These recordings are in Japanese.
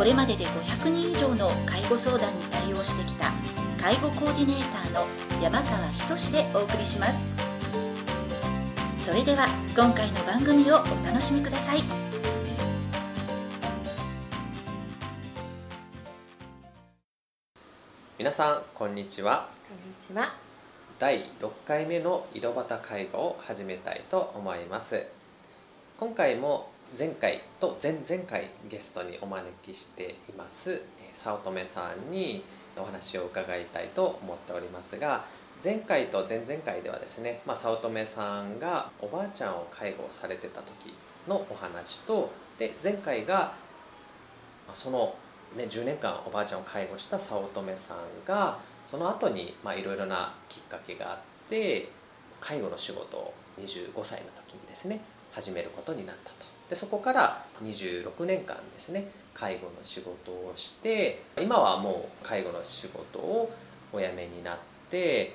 これまでで500人以上の介護相談に対応してきた介護コーディネーターの山川仁でお送りします。それでは今回の番組をお楽しみください。皆さんこんにちは。こんにちは。第6回目の井戸端介護を始めたいと思います。今回も前回と前々回ゲストにお招きしています早乙女さんにお話を伺いたいと思っておりますが前回と前々回ではですね、まあ、早乙女さんがおばあちゃんを介護されてた時のお話とで前回がその、ね、10年間おばあちゃんを介護した早乙女さんがその後にまあいろいろなきっかけがあって介護の仕事を25歳の時にですね始めることになったと。でそこから26年間ですね介護の仕事をして今はもう介護の仕事をお辞めになって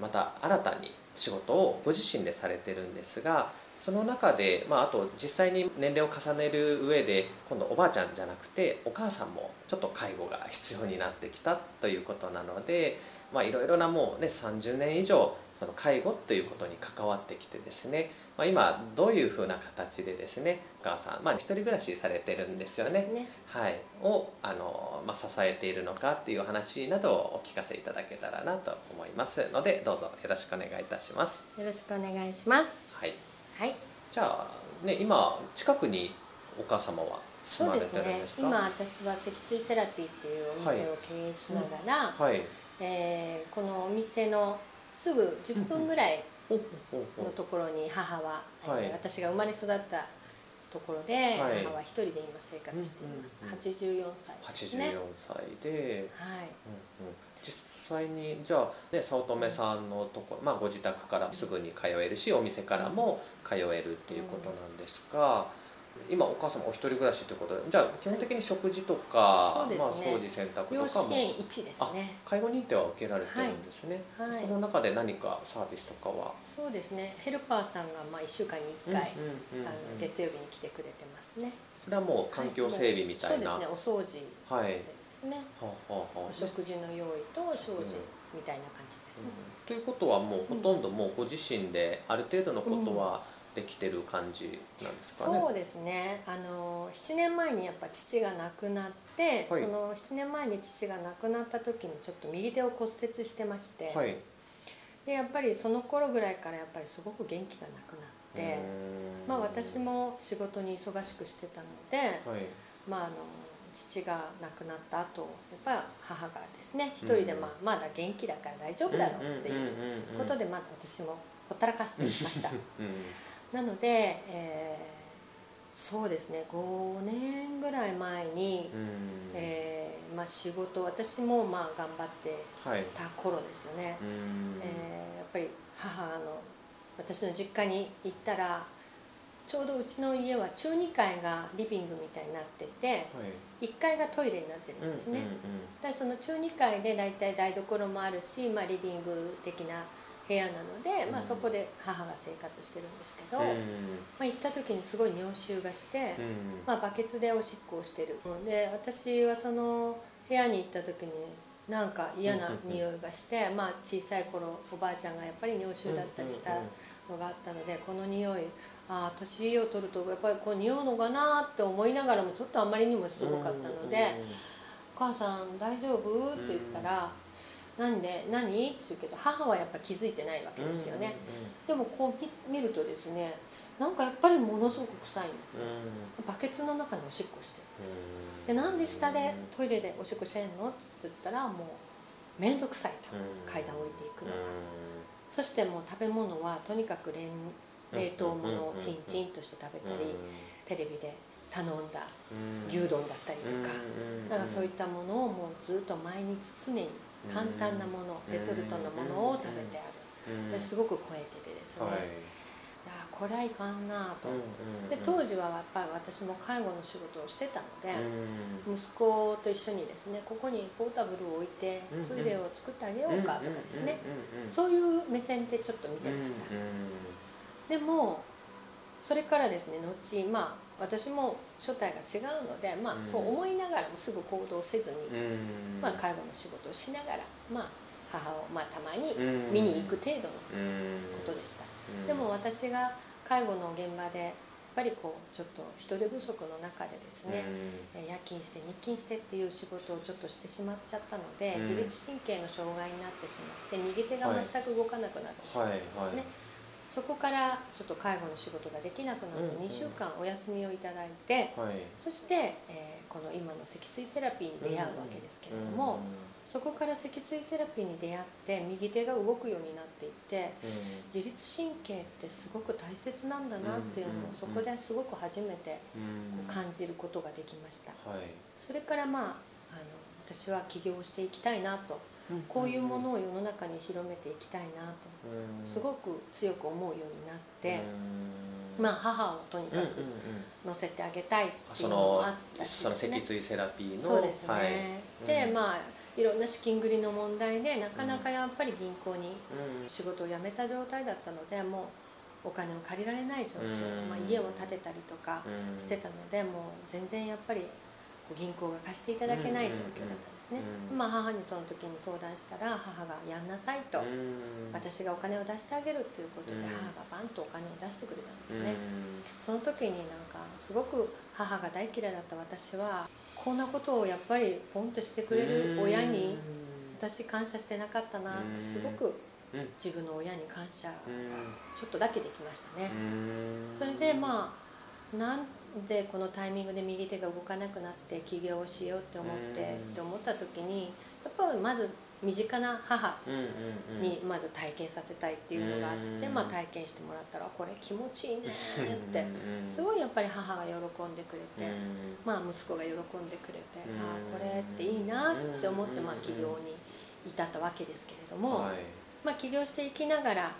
また新たに仕事をご自身でされてるんですがその中で、まあ、あと実際に年齢を重ねる上で今度おばあちゃんじゃなくてお母さんもちょっと介護が必要になってきたということなので、まあ、いろいろなもうね30年以上その介護ということに関わってきてですね、まあ、今どういうふうな形でですねお母さん、まあ、一人暮らしされてるんですよねねはい、をあの、まあ、支えているのかっていう話などをお聞かせいただけたらなと思いますのでどうぞよろしくお願いいたします。よろしくお願いします。はい、はい。じゃあ、ね、今近くにお母様は住そうまれですねてるんです。か今私は脊椎セラピーっていうお店を経営しながら、はいえーこのお店のすぐ10分ぐらいのところに母は、はい。えー私が生まれ育ったところで、はい。母は一人で今生活しています。うんうんうん。84歳ですね。84歳で、はい。うんうん、実際にじゃあ、ね、早乙女さんのところ、まあ、ご自宅からすぐに通えるしお店からも通えるっていうことなんですが、今お母様お一人暮らしということでじゃあ基本的に食事とか、ね。まあ、掃除洗濯養とかも。子縁1ですね。介護認定は受けられてるんですね、はい。その中で何かサービスとかは、そうですね。ヘルパーさんがまあ1週間に1回、うんうんうんうん。あの月曜日に来てくれてますね。それはもう環境整備みたいな、はい。そうですね。お掃除はい。ですね。はあはあはあ。お食事の用意と掃除みたいな感じですね。ということはもうほとんどもうご自身である程度のことはできてる感じなんですかね、そうですね。あの7年前にやっぱ父が亡くなって、はい。その7年前に父が亡くなった時にちょっと右手を骨折してまして、はい。でやっぱりその頃ぐらいからやっぱりすごく元気がなくなって、まあ私も仕事に忙しくしてたので、はい。まああの父が亡くなった後やっぱ母がですね一人で、まあまだ元気だから大丈夫だろうっていうことでまだ私もほったらかしていました。うんなので、えーそうですね5年ぐらい前に、うん。えーまあ、仕事私もまあ頑張ってはいた頃ですよね、うん。えーやっぱり母の私の実家に行ったらちょうどうちの家は中2階がリビングみたいになっててはい。1階がトイレになってるんですね、うんうんでその中2階で大体台所もあるし、まあ、リビング的な部屋なので、まあ、うんそこで母が生活してるんですけど、うん。まあ、行った時にすごい尿臭がして、うん。まあ、バケツでおしっこをしてる。で私はその部屋に行った時になんか嫌な匂いがして、まあ、小さい頃おばあちゃんがやっぱり尿臭だったりしたのがあったのでこの匂いああ年を取るとやっぱりこう匂うのかなって思いながらもちょっとあまりにもすごかったので「お母さん大丈夫?」って言ったら「なんで何?」って言うけど母はやっぱ気づいてないわけですよね、でもこう見見るとですねなんかやっぱりものすごく臭いんです。ねバケツの中におしっこしてるんです。うん。でなんで下でトイレでおしっこしてんの？って言ったらもう面倒くさいと。うん。階段降りていくのが。うそしてもう食べ物はとにかく冷冷凍物をうんチンチンとして食べたりテレビで頼んだ牛丼だったりとか,、なんかそういったものをもうずっと毎日常に簡単なもの、レトルトのものを食べてある、ですごく超えててですね、あこれはいかんなと、で当時はやっぱり私も介護の仕事をしてたので、息子と一緒にですねここにポータブルを置いてトイレを作ってあげようかとかですね、そういう目線でちょっと見てました、でもそれからですね後まあ私も所帯が違うので、まあ、そう思いながらもすぐ行動せずに、まあ、介護の仕事をしながら、まあ、母を、まあ、たまに見に行く程度のことでした、でも私が介護の現場でやっぱりこうちょっと人手不足の中でですね、夜勤して日勤してっていう仕事をちょっとしてしまっちゃったので、自律神経の障害になってしまって右手が全く動かなくなってしまったんですね、はいはいはいそこからちょっと介護の仕事ができなくなって2週間お休みをいただいて、うんうん、そして、えー、この今の脊椎セラピーに出会うわけですけれども、そこから脊椎セラピーに出会って右手が動くようになっていって、自律神経ってすごく大切なんだなっていうのをそこですごく初めて感じることができました、それからまああの私は起業していきたいなとこういうものを世の中に広めていきたいなと。すごく強く思うようになって。まあ母をとにかく乗せてあげたいっていうのもあったし、その脊椎セラピーのそうですね、はい、でまあいろんな資金繰りの問題でなかなかやっぱり銀行に仕事を辞めた状態だったのでもうお金を借りられない状況、まあ、家を建てたりとかしてたのでもう全然やっぱり銀行が貸していただけない状況だったですね、うん、まあ、母にその時に相談したら母がやんなさいと、私がお金を出してあげるということで母がバンとお金を出してくれたんですね、その時になんかすごく母が大嫌いだった私はこんなことをやっぱりポンとしてくれる親に私感謝してなかったなってすごく自分の親に感謝がちょっとだけできましたね。それでまあなんでこのタイミングで右手が動かなくなって起業をしようって思ってって思った時にやっぱりまず身近な母にまず体験させたいっていうのがあって、まあ、体験してもらったらこれ気持ちいいねってすごいやっぱり母が喜んでくれて、まあ、息子が喜んでくれて、ああこれっていいなって思って、まあ、起業に至ったわけですけれども、まあ、起業していきながら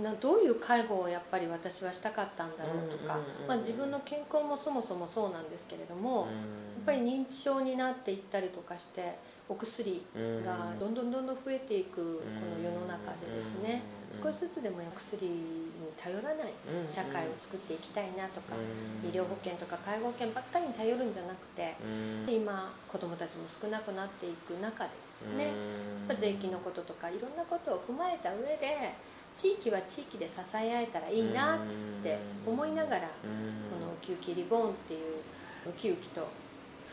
などういう介護をやっぱり私はしたかったんだろうとか、まあ、自分の健康もそもそもそうなんですけれども、やっぱり認知症になっていったりとかしてお薬がどんどんどんどん増えていくこの世の中でですね少しずつでもお薬に頼らない社会を作っていきたいなとか医療保険とか介護保険ばっかりに頼るんじゃなくて今子どもたちも少なくなっていく中でですね税金のこととかいろんなことを踏まえた上で地域は地域で支え合えたらいいなって思いながらこのウキウキリボーンっていうウキウキと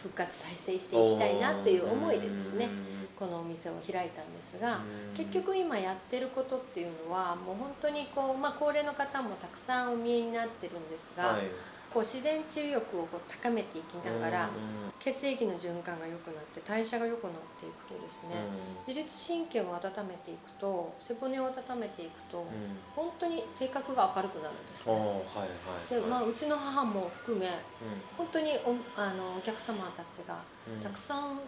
復活再生していきたいなっていう思いでですねこのお店を開いたんですが結局今やってることっていうのはもう本当にこう、まあ、高齢の方もたくさんお見えになってるんですが、はいこう自然治癒力をこう高めていきながら、血液の循環が良くなって代謝が良くなっていくとですね、自律神経を温めていくと背骨を温めていくと、本当に性格が明るくなるんです。ね、でまあ、うちの母も含め、本当におあのお客様たちがたくさん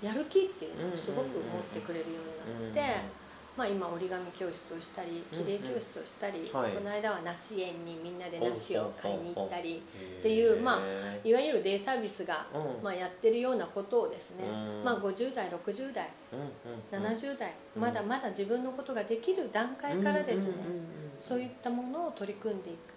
やる気っていうのをすごく持ってくれるようになって。まあ、今折り紙教室をしたり切れ教室をしたり、うん。うん、この間は梨園にみんなで梨を買いに行ったりっていう、まあ、いわゆるデイサービスが、まあ、やってるようなことをですね、まあ、50代60代、70代まだまだ自分のことができる段階からですね、そういったものを取り組んでいく。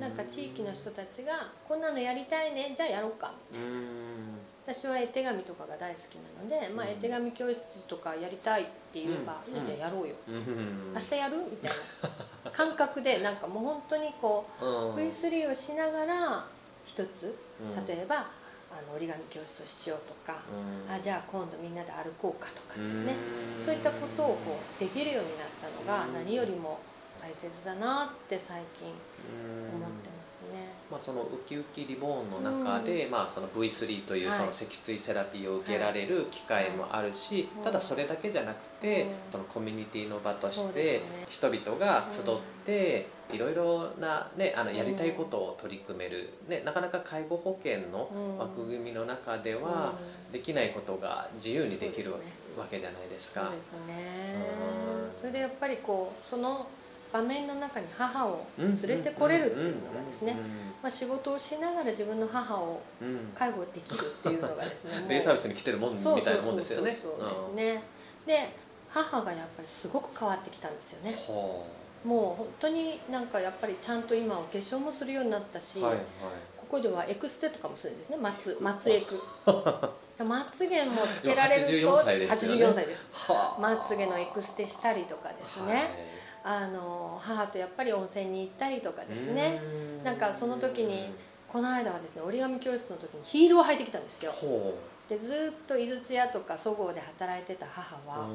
なんか地域の人たちがこんなのやりたいねじゃあやろうか。みたいな私は絵手紙とかが大好きなので、まあ、絵手紙教室とかやりたいって言えば、うん、じゃあやろうよ、うん、明日やる？みたいな。感覚でなんかもう本当にこう V3 をしながら一つ例えば、あの折り紙教室をしようとか、あじゃあ今度みんなで歩こうかとかですね。そういったことをこうできるようになったのが何よりも大切だなって最近思ってます。ね。まあ、そのウキウキリボーンの中で、まあ、その V3 というはい。その脊椎セラピーを受けられる機会もあるし、はい。ただそれだけじゃなくて、うん。そのコミュニティの場として人々が集って、いろいろな、ね、あのやりたいことを取り組める、ね、なかなか介護保険のうん。枠組みの中ではうん。できないことが自由にできるわけじゃないですか。そうですね。うん。それでやっぱりこうその場面の中に母を連れてこれるっていうのがですね、まあ、仕事をしながら自分の母を介護できるっていうのがですねデイサービスに来てるもんみたいなもんですよね。そうですね。で母がやっぱりすごく変わってきたんですよね。はもう本当になんかやっぱりちゃんと今お化粧もするようになったし、あはいはい。ここではエクステとかもするんですね。松松エク。まつげもつけられると84歳ですよね。84歳です。はあ。まつげのエクステしたりとかですね、あの母とやっぱり温泉に行ったりとかはいですね。なんかその時にこの間はですね折り紙教室の時にヒールを履いてきたんですよ。ほでずっと井筒屋とかそごうで働いてた母う。は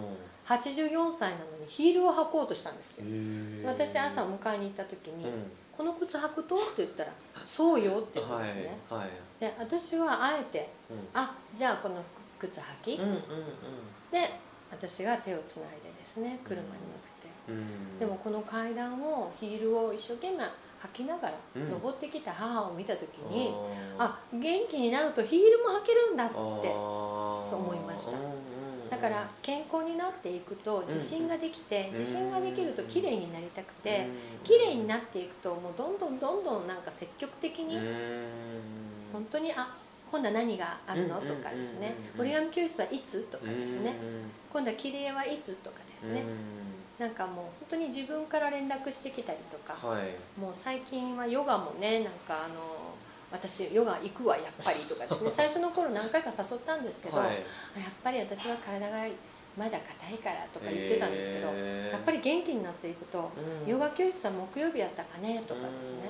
84歳なのにヒールを履こうとしたんですよ。うん私朝迎えに行った時にうん「この靴履くと?」って言ったら「そうよ」って言ったんはいですね。はいで私はあえてうん「あじゃあこの靴履き」うんうんで私が手をつないでですね車に乗せて。うんうんでもこの階段をヒールを一生懸命履きながらうん。登ってきた母を見た時に、ああ元気になるとヒールも履けるんだってそう思いました。うんうんうん。だから健康になっていくと自信ができてうん。自信ができると綺麗になりたくてうん綺麗になっていくともうどんどんどんどんなんか積極的にうん。本当にあ今度は何があるの？うんとかですね。うん折り紙教室はいつ？とかですね。うん今度は切り絵はいつ？とかですね。うんなんかもう本当に自分から連絡してきたりとかはい。もう最近はヨガもねなんかあの私ヨガ行くわやっぱりとかですね。最初の頃何回か誘ったんですけど、はい。あやっぱり私は体がまだ硬いからとか言ってたんですけど、へー。やっぱり元気になっていくと、うん。ヨガ教室は木曜日やったかねとかですね、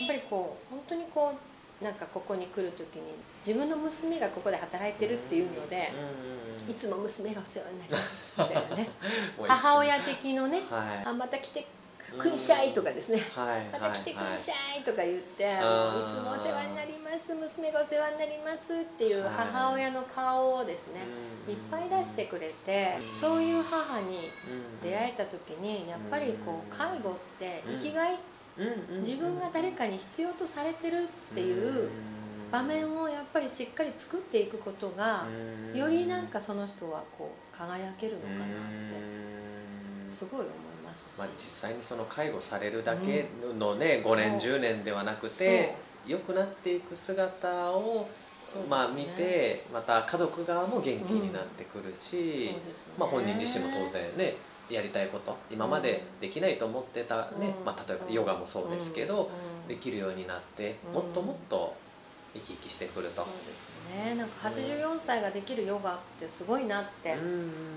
やっぱりこう本当にこうなんかここに来る時に自分の娘がここで働いてるっていうので、うんいつも娘がお世話になりますみたいなね。母親的のねはい。あまた来てくんしゃいとかですね。はいまた来てくんしゃゃいとか言って、あもーういつもお世話になります娘がお世話になりますっていうはい。母親の顔をですね、いっぱい出してくれてうん。そういう母に出会ええた時にやっぱりこう介護ってうん生きがい自分が誰かに必要とされてるっていう場面をやっぱりしっかり作っていくことがよりなんかその人はこう輝けるのかなってすごい思いますし、まあ、実際にその介護されるだけのね、5年10年ではなくて良くなっていく姿を、そうまあ、見てまた家族側も元気になってくるし、そうね。まあ、本人自身も当然ねやりたいこと今までできないと思ってたね、うん。まあ、例えばヨガもそうですけど、うん。できるようになってうん。もっともっと生き生きしてくると。そう。ですね。なんか84歳ができるヨガってすごいなって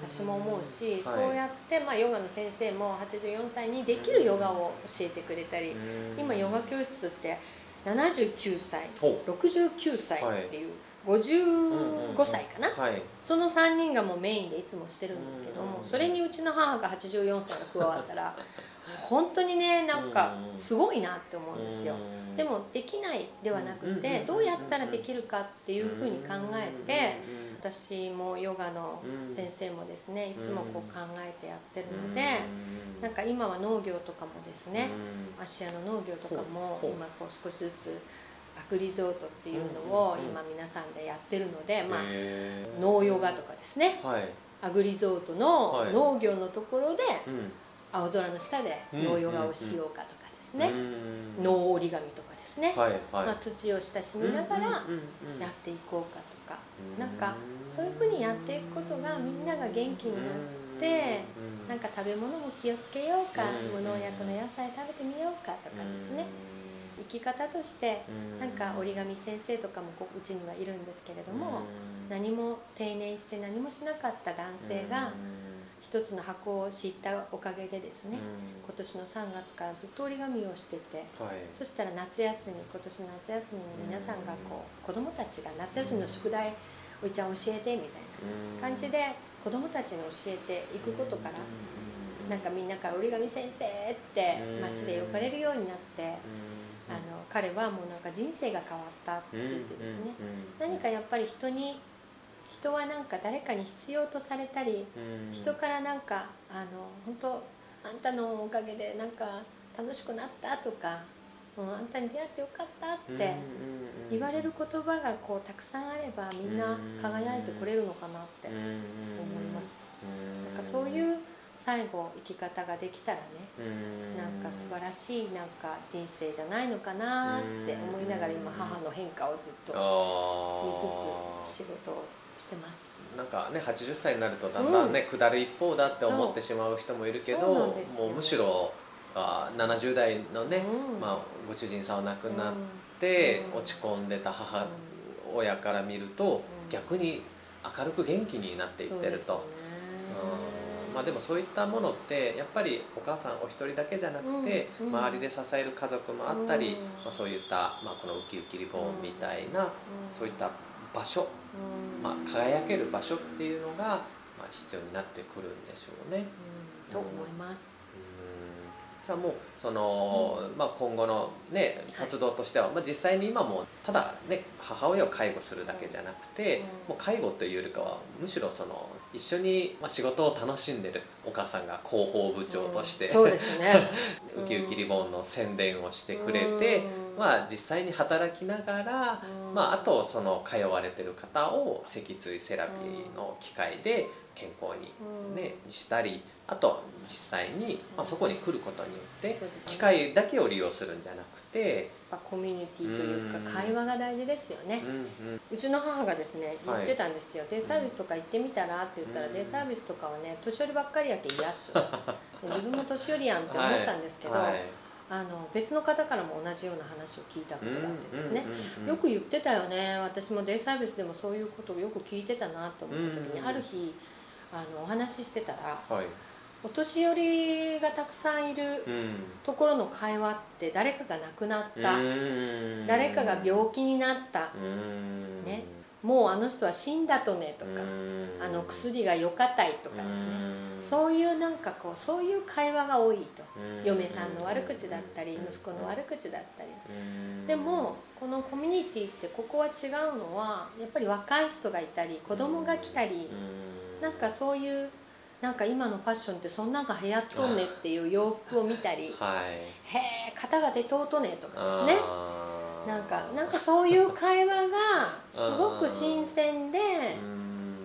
私も思うし、そうやって、まあ、ヨガの先生も84歳にできるヨガを教えてくれたり、今ヨガ教室って79歳ほ69歳っていう、55歳かな、うはい。その3人がもうメインでいつもしてるんですけども、うんそれにうちの母が84歳が加わったら 本当にねなんかすごいなって思うんですよ、でもできないではなくてどうやったらできるかっていうふうに考えて私もヨガの先生もですねいつもこう考えてやってるのでなんか今は農業とかもですね芦屋の農業とかも今こう少しずつアグリゾートっていうのを今皆さんでやってるのでまあ農ヨガとかですね。はい。アグリゾートのはい。農業のところでうん。青空の下で農ヨガをしようかとかですね。うん農折り紙とかですね。はいはい。まあ土を親しみながらやっていこうかとか。なんかそういうふうにやっていくことがみんなが元気になってなんか食べ物も気をつけようか。うん。無農薬の野菜食べてみようかとかですね生き方としてなんか折り紙先生とかもこううちにはいるんですけれども何も定年して何もしなかった男性が一つの箱を知ったおかげでですね今年の3月からずっと折り紙をしててはい。そしたら夏休み今年の夏休みに皆さんがこう子供たちが夏休みの宿題おいちゃん教えてみたいな感じで子供たちに教えていくことからなんかみんなから折り紙先生って街で呼ばれるようになってあの彼はもうなんか人生が変わったって言ってですね、何かやっぱり人に人はなんか誰かに必要とされたり、人からなんかあの本当あんたのおかげでなんか楽しくなったとかもうあんたに出会ってよかったって言われる言葉がこうたくさんあればみんな輝いてくれるのかなって思います。なんかそういう最後生き方ができたらねなんか素晴らしいなんか人生じゃないのかなって思いながら今母の変化をずっと見つつ仕事をしてます。なんかね80歳になるとだんだんね、うん、下る一方だって思ってしまう人もいるけどもうむしろあ70代のね、うん、まあ、ご主人さんは亡くなって落ち込んでた母親から見ると逆に明るく元気になっていってると。まあ、でもそういったものってやっぱりお母さんお一人だけじゃなくて、周りで支える家族もあったり、まあ、そういった、まあ、このウキウキリボンみたいな、そういった場所、まあ、輝ける場所っていうのが、まあ、必要になってくるんでしょうね。と思います。もうその、まあ、今後の、ね、活動としては、まあ、実際に今もただ、ね、母親を介護するだけじゃなくて、もう介護というよりかはむしろその一緒に仕事を楽しんでるお母さんが広報部長として、うん、そうですね。ウキウキリボンの宣伝をしてくれて、まあ、実際に働きながら、まあ、あとその通われてる方を脊椎セラピーの機会で健康に、ね、したりあと実際に、まあ、そこに来ることによって機械だけを利用するんじゃなくてコミュニティというか会話が大事ですよね、うちの母がですね言ってたんですよ、デイサービスとか行ってみたらって言ったら、デイサービスとかはね年寄りばっかりやけ嫌っつ 自分も年寄りやんって思ったんですけど、あの別の方からも同じような話を聞いたことがあってですね、よく言ってたよね。私もデイサービスでもそういうことをよく聞いてたなと思った時に、ある日あのお話ししてたら、はい。お年寄りがたくさんいるところの会話って誰かが亡くなった、誰かが病気になった、ね、もうあの人は死んだとねとかあの薬がよかたいとかですねそういうなんかこうそういう会話が多いと。嫁さんの悪口だったり息子の悪口だったり。でもこのコミュニティってここは違うのはやっぱり若い人がいたり子供が来たりなんかそういうなんか今のファッションってそんなんが流行っとんねっていう洋服を見たり、はい、へえ型が出とうとねとかですね。なんかなんかそういう会話がすごく新鮮で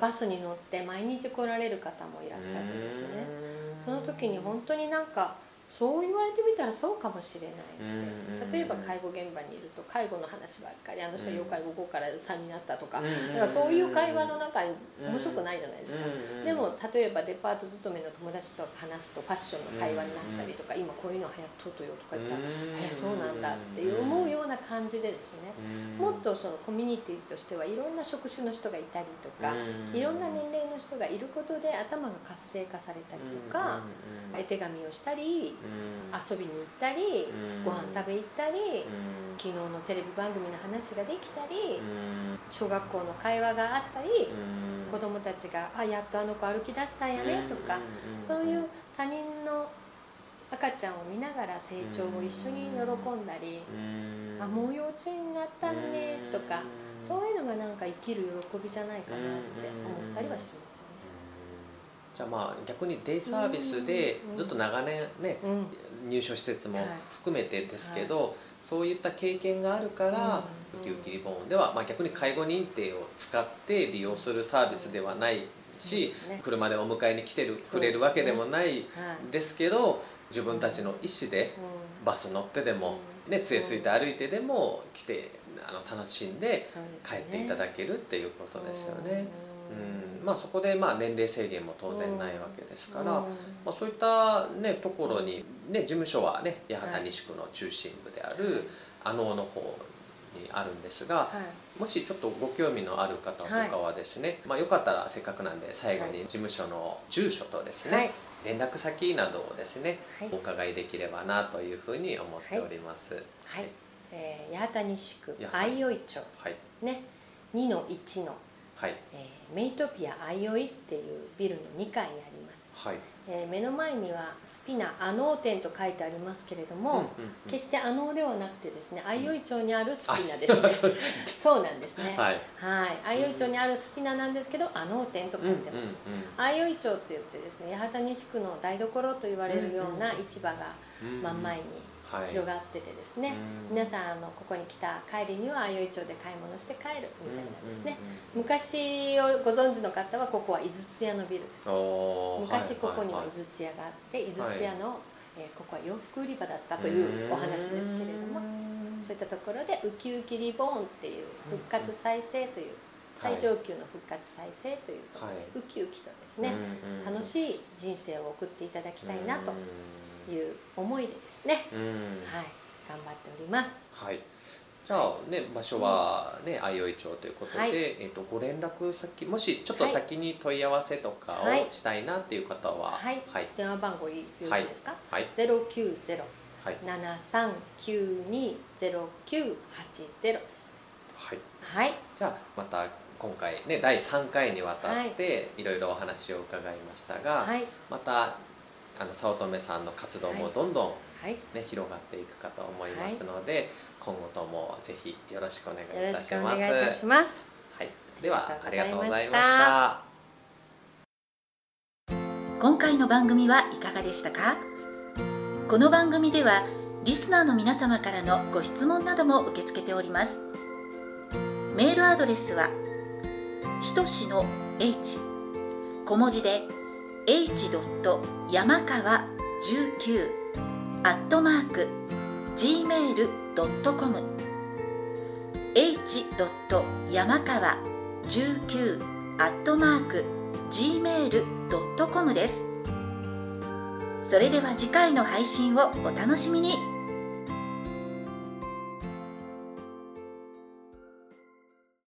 バスに乗って毎日来られる方もいらっしゃってですね。その時に本当になんかそう言われてみたらそうかもしれない例えば介護現場にいると介護の話ばっかりあの人は要介護5から3になったとかだからそういう会話の中に面白くないじゃないですか。でも例えばデパート勤めの友達と話すとファッションの会話になったりとか今こういうの流行っとるとよとか言ったら「えそうなんだ」って思うような感じでですね。もっとそのコミュニティとしてはいろんな職種の人がいたりとかいろんな年齢の人がいることで頭が活性化されたりとか絵手紙をしたり遊びに行ったり、ご飯食べ行ったり、昨日のテレビ番組の話ができたり、小学校の会話があったり、子供たちが「あやっとあの子歩き出したんやね」とか、そういう他人の赤ちゃんを見ながら成長を一緒に喜んだり「あもう幼稚園になったね」とかそういうのがなんか生きる喜びじゃないかなって思ったりはしますよね。じゃあまあ逆にデイサービスでずっと長年ね、入所施設も含めてですけど、そういった経験があるから、ウキウキリボーンでは、まあ、逆に介護認定を使って利用するサービスではないし、車でお迎えに来てるくれるわけでもないですけど自分たちの意思でバス乗ってでも、ね、杖ついて歩いてでも来てあの楽しんで帰っていただけるっていうことですよね。うん。まあ、そこでまあ年齢制限も当然ないわけですから、まあ、そういった、ね、ところに、ね、事務所は、ね、八幡西区の中心部である阿能の方にあるんですが、はい、もしちょっとご興味のある方とかはですね、はい、まあ、よかったらせっかくなんで最後に事務所の住所とですね、はい、連絡先などをですね、お伺いできればなというふうに思っております。はい、えー、八幡西区相生町、はい、ね。2の1のはい。えー、メイトピアアイオイっていうビルの2階にあります。はい。えー目の前にはスピナアノーテンと書いてありますけれども、うんうんうん。決してアノーではなくてですね相生町にあるスピナですね。そう。なんですね。はい。はい。相生町にあるスピナなんですけどアノーテンと書いてます、相生町って言ってですね八幡西区の台所と言われるような市場が真ん前に広がっててですね、皆さんあのここに来た帰りには相生町で買い物して帰るみたいなですね、昔をご存知の方はここは井筒屋のビルです。昔ここには井筒屋があって井筒屋の、えーここは洋服売り場だったというお話ですけれどもそういったところでウキウキリボーンっていう復活再生という最上級の復活再生ということで、はい。ウキウキとですね、楽いしい人生を送っていただきたいなという思いでですね、うん。はい、頑張っております。はい。じゃあね場所はね相生町ということで、はい。えっとご連絡先もしちょっと先に問い合わせとかはいをしたいなっていう方ははい。はい。電話番号よろしいですか？はい。ゼロ九ゼロ。はい。七三九二ゼロ九八ゼロです。はい。はい、じゃあまた今回ね第3回にわたっていろいろお話を伺いましたが、はい、またあの早乙女さんの活動もどんどん、はい、ね広がっていくかと思いますので、今後ともぜひよろしくお願いいたします。願いいたします。はい、ではあありがとうございま。した今回の番組はいかがでしたか？この番組ではリスナーの皆様からのご質問なども受け付けておりますメールアドレスはひとしの h 小文字で h. 山川19アットマーク gmail.com h. 山川19アットマーク gmail.com ですそれでは次回の配信をお楽しみに